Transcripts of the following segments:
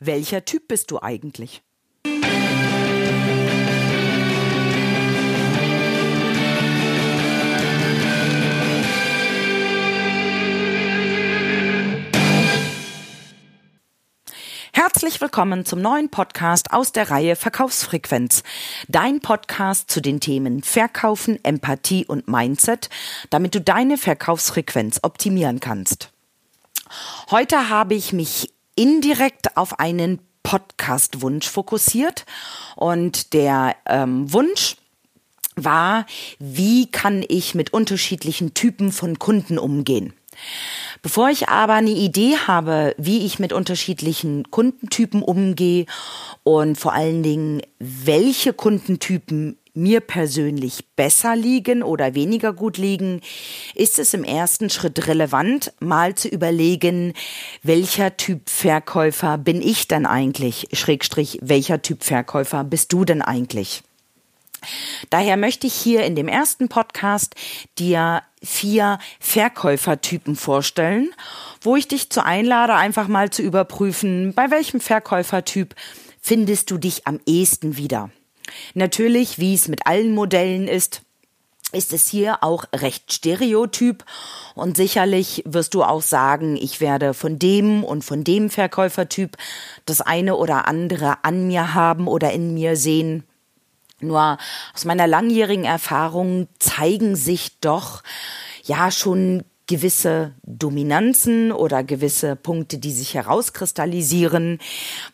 welcher Typ bist du eigentlich? Herzlich willkommen zum neuen Podcast aus der Reihe Verkaufsfrequenz. Dein Podcast zu den Themen Verkaufen, Empathie und Mindset, damit du deine Verkaufsfrequenz optimieren kannst. Heute habe ich mich indirekt auf einen Podcast-Wunsch fokussiert und der ähm, Wunsch war, wie kann ich mit unterschiedlichen Typen von Kunden umgehen? Bevor ich aber eine Idee habe, wie ich mit unterschiedlichen Kundentypen umgehe und vor allen Dingen, welche Kundentypen mir persönlich besser liegen oder weniger gut liegen, ist es im ersten Schritt relevant, mal zu überlegen, welcher Typ Verkäufer bin ich denn eigentlich? Schrägstrich, welcher Typ Verkäufer bist du denn eigentlich? Daher möchte ich hier in dem ersten Podcast dir vier Verkäufertypen vorstellen, wo ich dich zu einlade, einfach mal zu überprüfen, bei welchem Verkäufertyp findest du dich am ehesten wieder. Natürlich, wie es mit allen Modellen ist, ist es hier auch recht stereotyp und sicherlich wirst du auch sagen, ich werde von dem und von dem Verkäufertyp das eine oder andere an mir haben oder in mir sehen. Nur aus meiner langjährigen Erfahrung zeigen sich doch ja schon gewisse Dominanzen oder gewisse Punkte, die sich herauskristallisieren,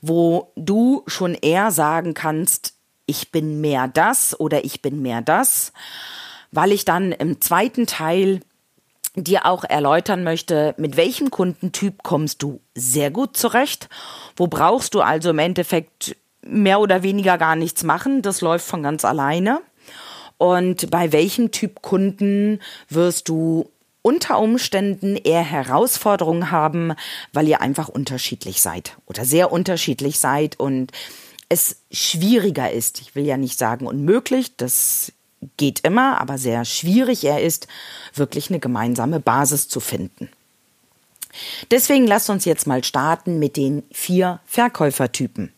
wo du schon eher sagen kannst, ich bin mehr das oder ich bin mehr das, weil ich dann im zweiten Teil dir auch erläutern möchte, mit welchem Kundentyp kommst du sehr gut zurecht, wo brauchst du also im Endeffekt mehr oder weniger gar nichts machen. Das läuft von ganz alleine. Und bei welchem Typ Kunden wirst du unter Umständen eher Herausforderungen haben, weil ihr einfach unterschiedlich seid oder sehr unterschiedlich seid und es schwieriger ist. Ich will ja nicht sagen unmöglich, das geht immer, aber sehr schwierig er ist, wirklich eine gemeinsame Basis zu finden. Deswegen lasst uns jetzt mal starten mit den vier Verkäufertypen.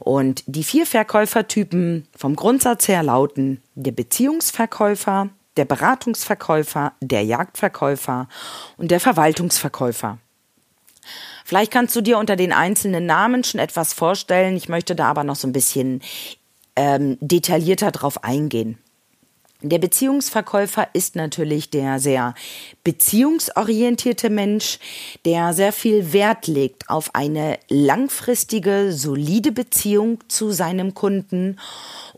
Und die vier Verkäufertypen vom Grundsatz her lauten der Beziehungsverkäufer, der Beratungsverkäufer, der Jagdverkäufer und der Verwaltungsverkäufer. Vielleicht kannst du dir unter den einzelnen Namen schon etwas vorstellen. Ich möchte da aber noch so ein bisschen ähm, detaillierter drauf eingehen. Der Beziehungsverkäufer ist natürlich der sehr beziehungsorientierte Mensch, der sehr viel Wert legt auf eine langfristige, solide Beziehung zu seinem Kunden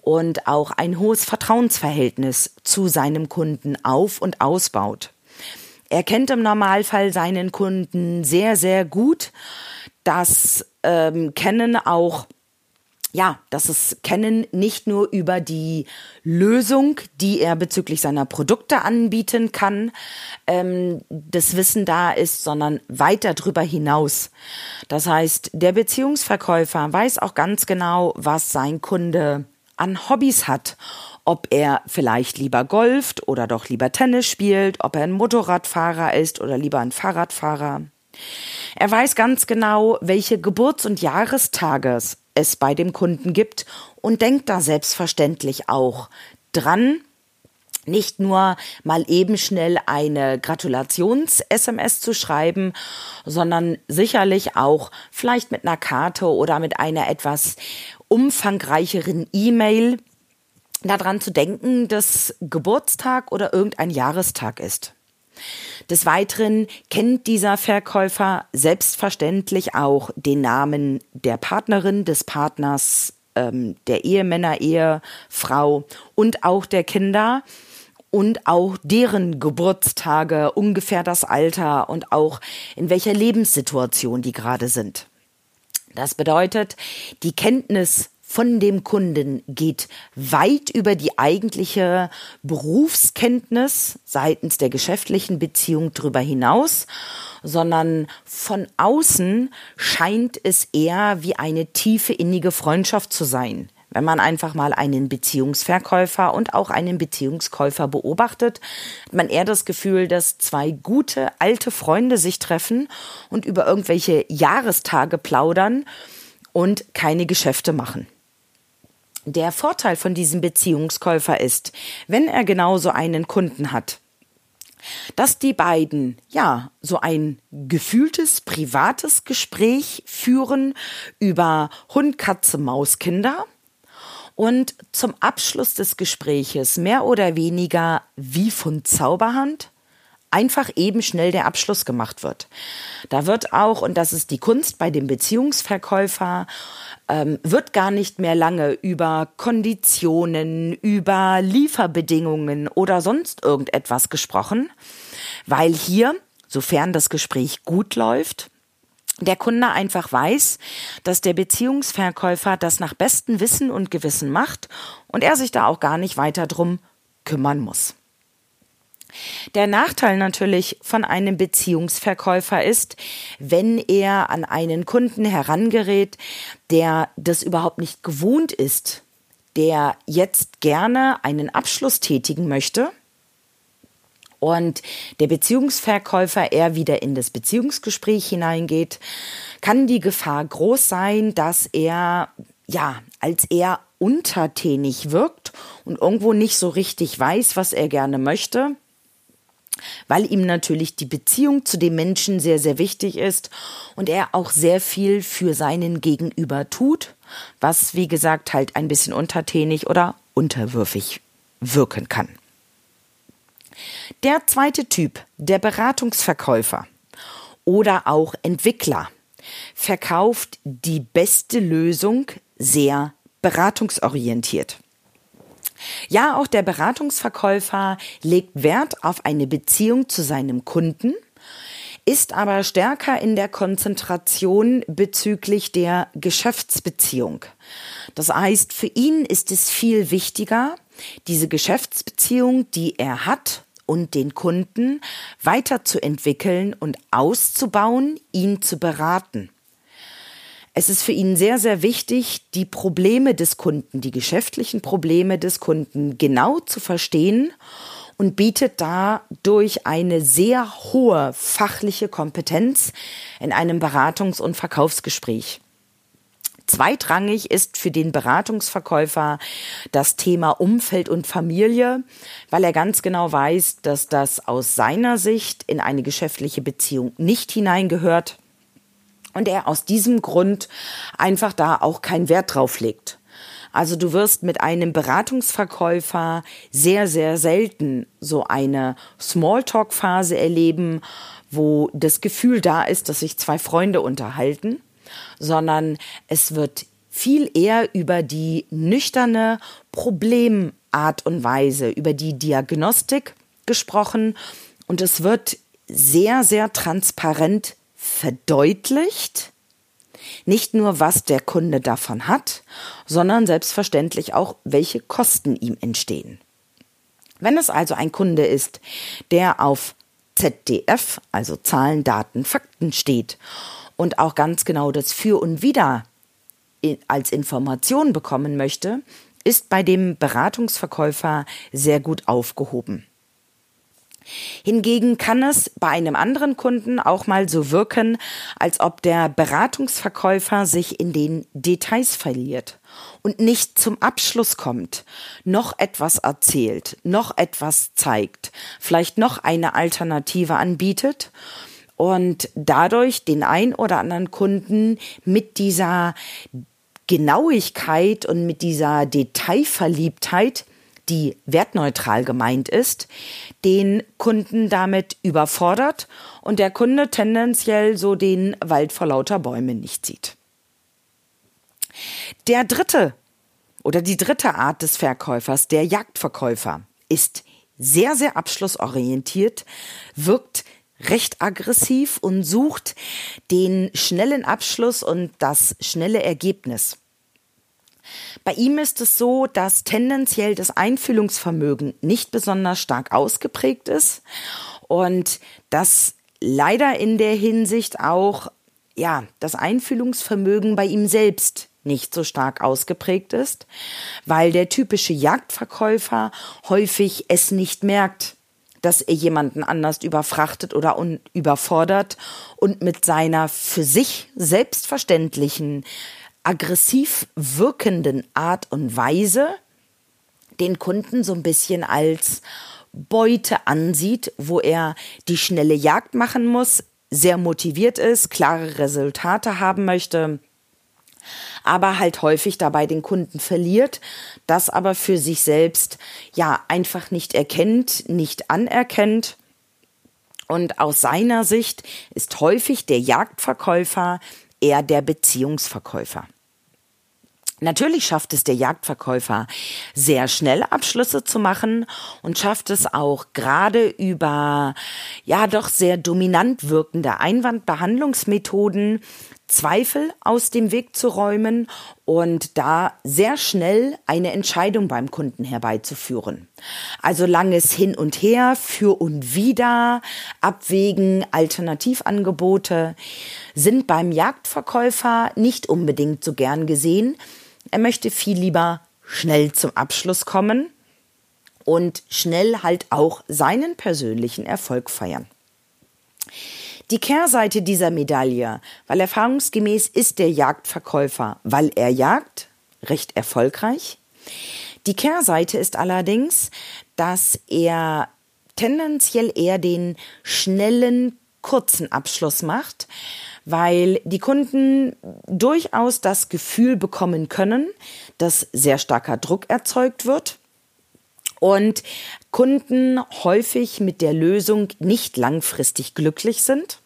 und auch ein hohes Vertrauensverhältnis zu seinem Kunden auf und ausbaut. Er kennt im Normalfall seinen Kunden sehr, sehr gut. Das ähm, kennen auch ja, das ist Kennen nicht nur über die Lösung, die er bezüglich seiner Produkte anbieten kann, ähm, das Wissen da ist, sondern weiter drüber hinaus. Das heißt, der Beziehungsverkäufer weiß auch ganz genau, was sein Kunde an Hobbys hat ob er vielleicht lieber golft oder doch lieber Tennis spielt, ob er ein Motorradfahrer ist oder lieber ein Fahrradfahrer. Er weiß ganz genau, welche Geburts- und Jahrestage es bei dem Kunden gibt und denkt da selbstverständlich auch dran, nicht nur mal eben schnell eine Gratulations-SMS zu schreiben, sondern sicherlich auch vielleicht mit einer Karte oder mit einer etwas umfangreicheren E-Mail daran zu denken, dass Geburtstag oder irgendein Jahrestag ist. Des Weiteren kennt dieser Verkäufer selbstverständlich auch den Namen der Partnerin, des Partners, ähm, der Ehemänner, Ehefrau und auch der Kinder und auch deren Geburtstage, ungefähr das Alter und auch in welcher Lebenssituation die gerade sind. Das bedeutet, die Kenntnis von dem Kunden geht weit über die eigentliche Berufskenntnis seitens der geschäftlichen Beziehung darüber hinaus, sondern von außen scheint es eher wie eine tiefe innige Freundschaft zu sein. Wenn man einfach mal einen Beziehungsverkäufer und auch einen Beziehungskäufer beobachtet, hat man eher das Gefühl, dass zwei gute alte Freunde sich treffen und über irgendwelche Jahrestage plaudern und keine Geschäfte machen. Der Vorteil von diesem Beziehungskäufer ist, wenn er genauso einen Kunden hat, dass die beiden ja so ein gefühltes privates Gespräch führen über Hund, Katze, Maus, Kinder und zum Abschluss des Gespräches mehr oder weniger wie von Zauberhand einfach eben schnell der Abschluss gemacht wird. Da wird auch, und das ist die Kunst bei dem Beziehungsverkäufer, ähm, wird gar nicht mehr lange über Konditionen, über Lieferbedingungen oder sonst irgendetwas gesprochen, weil hier, sofern das Gespräch gut läuft, der Kunde einfach weiß, dass der Beziehungsverkäufer das nach bestem Wissen und Gewissen macht und er sich da auch gar nicht weiter drum kümmern muss. Der Nachteil natürlich von einem Beziehungsverkäufer ist, wenn er an einen Kunden herangerät, der das überhaupt nicht gewohnt ist, der jetzt gerne einen Abschluss tätigen möchte und der Beziehungsverkäufer eher wieder in das Beziehungsgespräch hineingeht, kann die Gefahr groß sein, dass er ja als er untertänig wirkt und irgendwo nicht so richtig weiß, was er gerne möchte weil ihm natürlich die Beziehung zu dem Menschen sehr, sehr wichtig ist und er auch sehr viel für seinen Gegenüber tut, was, wie gesagt, halt ein bisschen untertänig oder unterwürfig wirken kann. Der zweite Typ, der Beratungsverkäufer oder auch Entwickler, verkauft die beste Lösung sehr beratungsorientiert. Ja, auch der Beratungsverkäufer legt Wert auf eine Beziehung zu seinem Kunden, ist aber stärker in der Konzentration bezüglich der Geschäftsbeziehung. Das heißt, für ihn ist es viel wichtiger, diese Geschäftsbeziehung, die er hat, und den Kunden weiterzuentwickeln und auszubauen, ihn zu beraten. Es ist für ihn sehr, sehr wichtig, die Probleme des Kunden, die geschäftlichen Probleme des Kunden genau zu verstehen und bietet dadurch eine sehr hohe fachliche Kompetenz in einem Beratungs- und Verkaufsgespräch. Zweitrangig ist für den Beratungsverkäufer das Thema Umfeld und Familie, weil er ganz genau weiß, dass das aus seiner Sicht in eine geschäftliche Beziehung nicht hineingehört und er aus diesem Grund einfach da auch keinen Wert drauf legt. Also du wirst mit einem Beratungsverkäufer sehr, sehr selten so eine Smalltalk-Phase erleben, wo das Gefühl da ist, dass sich zwei Freunde unterhalten, sondern es wird viel eher über die nüchterne Problemart und Weise, über die Diagnostik gesprochen und es wird sehr, sehr transparent verdeutlicht, nicht nur, was der Kunde davon hat, sondern selbstverständlich auch, welche Kosten ihm entstehen. Wenn es also ein Kunde ist, der auf ZDF, also Zahlen, Daten, Fakten steht und auch ganz genau das Für und Wider als Information bekommen möchte, ist bei dem Beratungsverkäufer sehr gut aufgehoben. Hingegen kann es bei einem anderen Kunden auch mal so wirken, als ob der Beratungsverkäufer sich in den Details verliert und nicht zum Abschluss kommt, noch etwas erzählt, noch etwas zeigt, vielleicht noch eine Alternative anbietet und dadurch den ein oder anderen Kunden mit dieser Genauigkeit und mit dieser Detailverliebtheit die wertneutral gemeint ist, den Kunden damit überfordert und der Kunde tendenziell so den Wald vor lauter Bäumen nicht sieht. Der dritte oder die dritte Art des Verkäufers, der Jagdverkäufer, ist sehr, sehr abschlussorientiert, wirkt recht aggressiv und sucht den schnellen Abschluss und das schnelle Ergebnis. Bei ihm ist es so, dass tendenziell das Einfühlungsvermögen nicht besonders stark ausgeprägt ist und dass leider in der Hinsicht auch ja, das Einfühlungsvermögen bei ihm selbst nicht so stark ausgeprägt ist, weil der typische Jagdverkäufer häufig es nicht merkt, dass er jemanden anders überfrachtet oder überfordert und mit seiner für sich selbstverständlichen aggressiv wirkenden Art und Weise den Kunden so ein bisschen als Beute ansieht, wo er die schnelle Jagd machen muss, sehr motiviert ist, klare Resultate haben möchte, aber halt häufig dabei den Kunden verliert, das aber für sich selbst ja einfach nicht erkennt, nicht anerkennt. Und aus seiner Sicht ist häufig der Jagdverkäufer eher der Beziehungsverkäufer. Natürlich schafft es der Jagdverkäufer sehr schnell Abschlüsse zu machen und schafft es auch gerade über ja doch sehr dominant wirkende Einwandbehandlungsmethoden Zweifel aus dem Weg zu räumen und da sehr schnell eine Entscheidung beim Kunden herbeizuführen. Also langes Hin und Her, für und wieder, Abwägen, Alternativangebote sind beim Jagdverkäufer nicht unbedingt so gern gesehen, er möchte viel lieber schnell zum Abschluss kommen und schnell halt auch seinen persönlichen Erfolg feiern. Die Kehrseite dieser Medaille, weil erfahrungsgemäß ist der Jagdverkäufer, weil er jagt, recht erfolgreich. Die Kehrseite ist allerdings, dass er tendenziell eher den schnellen, kurzen Abschluss macht, weil die Kunden durchaus das Gefühl bekommen können, dass sehr starker Druck erzeugt wird und Kunden häufig mit der Lösung nicht langfristig glücklich sind.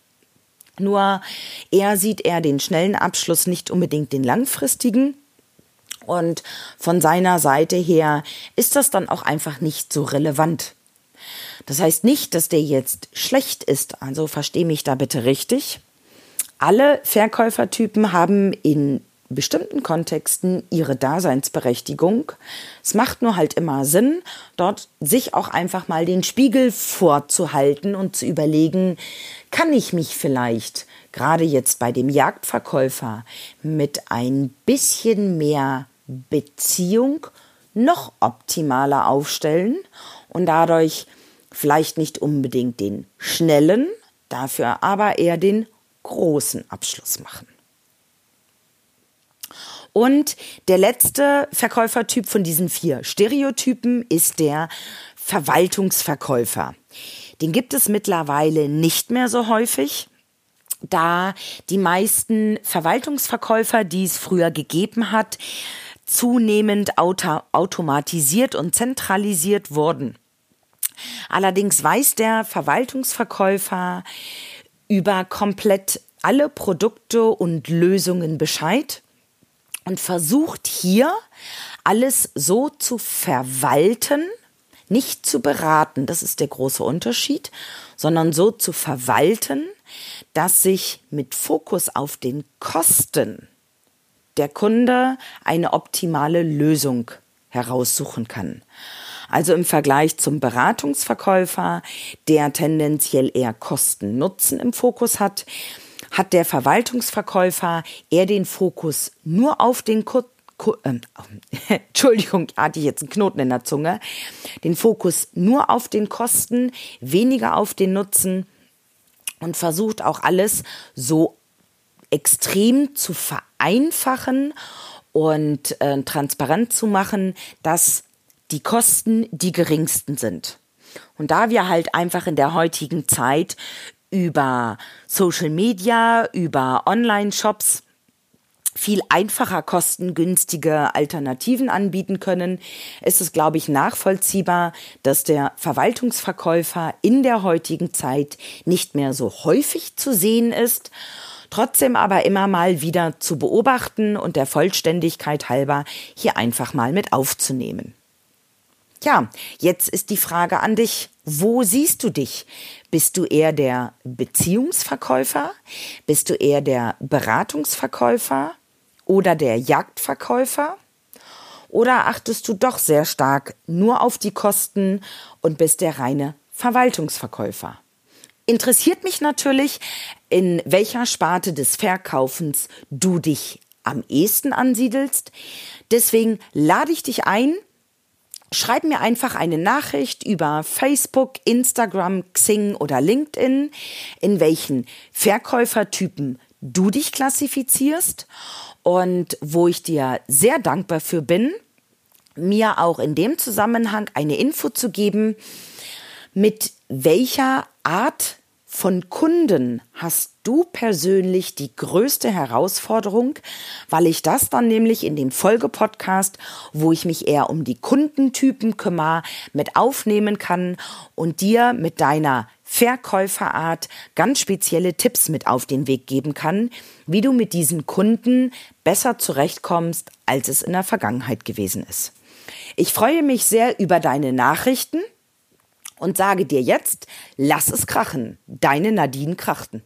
Nur er sieht er den schnellen Abschluss, nicht unbedingt den langfristigen. Und von seiner Seite her ist das dann auch einfach nicht so relevant. Das heißt nicht, dass der jetzt schlecht ist, also verstehe mich da bitte richtig. Alle Verkäufertypen haben in bestimmten Kontexten ihre Daseinsberechtigung. Es macht nur halt immer Sinn, dort sich auch einfach mal den Spiegel vorzuhalten und zu überlegen, kann ich mich vielleicht gerade jetzt bei dem Jagdverkäufer mit ein bisschen mehr Beziehung noch optimaler aufstellen und dadurch vielleicht nicht unbedingt den schnellen, dafür aber eher den großen Abschluss machen. Und der letzte Verkäufertyp von diesen vier Stereotypen ist der Verwaltungsverkäufer. Den gibt es mittlerweile nicht mehr so häufig, da die meisten Verwaltungsverkäufer, die es früher gegeben hat, zunehmend auto automatisiert und zentralisiert wurden. Allerdings weiß der Verwaltungsverkäufer über komplett alle Produkte und Lösungen Bescheid und versucht hier alles so zu verwalten, nicht zu beraten, das ist der große Unterschied, sondern so zu verwalten, dass sich mit Fokus auf den Kosten der Kunde eine optimale Lösung heraussuchen kann. Also im Vergleich zum Beratungsverkäufer, der tendenziell eher Kosten-Nutzen im Fokus hat, hat der Verwaltungsverkäufer eher den Fokus nur auf den Ko äh, Entschuldigung, hatte ich jetzt einen Knoten in der Zunge, den Fokus nur auf den Kosten, weniger auf den Nutzen und versucht auch alles so extrem zu vereinfachen und äh, transparent zu machen, dass die Kosten die geringsten sind. Und da wir halt einfach in der heutigen Zeit über Social Media, über Online-Shops viel einfacher kostengünstige Alternativen anbieten können, ist es, glaube ich, nachvollziehbar, dass der Verwaltungsverkäufer in der heutigen Zeit nicht mehr so häufig zu sehen ist, trotzdem aber immer mal wieder zu beobachten und der Vollständigkeit halber hier einfach mal mit aufzunehmen. Ja, jetzt ist die Frage an dich. Wo siehst du dich? Bist du eher der Beziehungsverkäufer? Bist du eher der Beratungsverkäufer oder der Jagdverkäufer? Oder achtest du doch sehr stark nur auf die Kosten und bist der reine Verwaltungsverkäufer? Interessiert mich natürlich, in welcher Sparte des Verkaufens du dich am ehesten ansiedelst. Deswegen lade ich dich ein, Schreib mir einfach eine Nachricht über Facebook, Instagram, Xing oder LinkedIn, in welchen Verkäufertypen du dich klassifizierst und wo ich dir sehr dankbar für bin, mir auch in dem Zusammenhang eine Info zu geben, mit welcher Art von Kunden hast du persönlich die größte Herausforderung, weil ich das dann nämlich in dem Folgepodcast, wo ich mich eher um die Kundentypen kümmere, mit aufnehmen kann und dir mit deiner Verkäuferart ganz spezielle Tipps mit auf den Weg geben kann, wie du mit diesen Kunden besser zurechtkommst, als es in der Vergangenheit gewesen ist. Ich freue mich sehr über deine Nachrichten und sage dir jetzt, lass es krachen. Deine Nadine Krachten.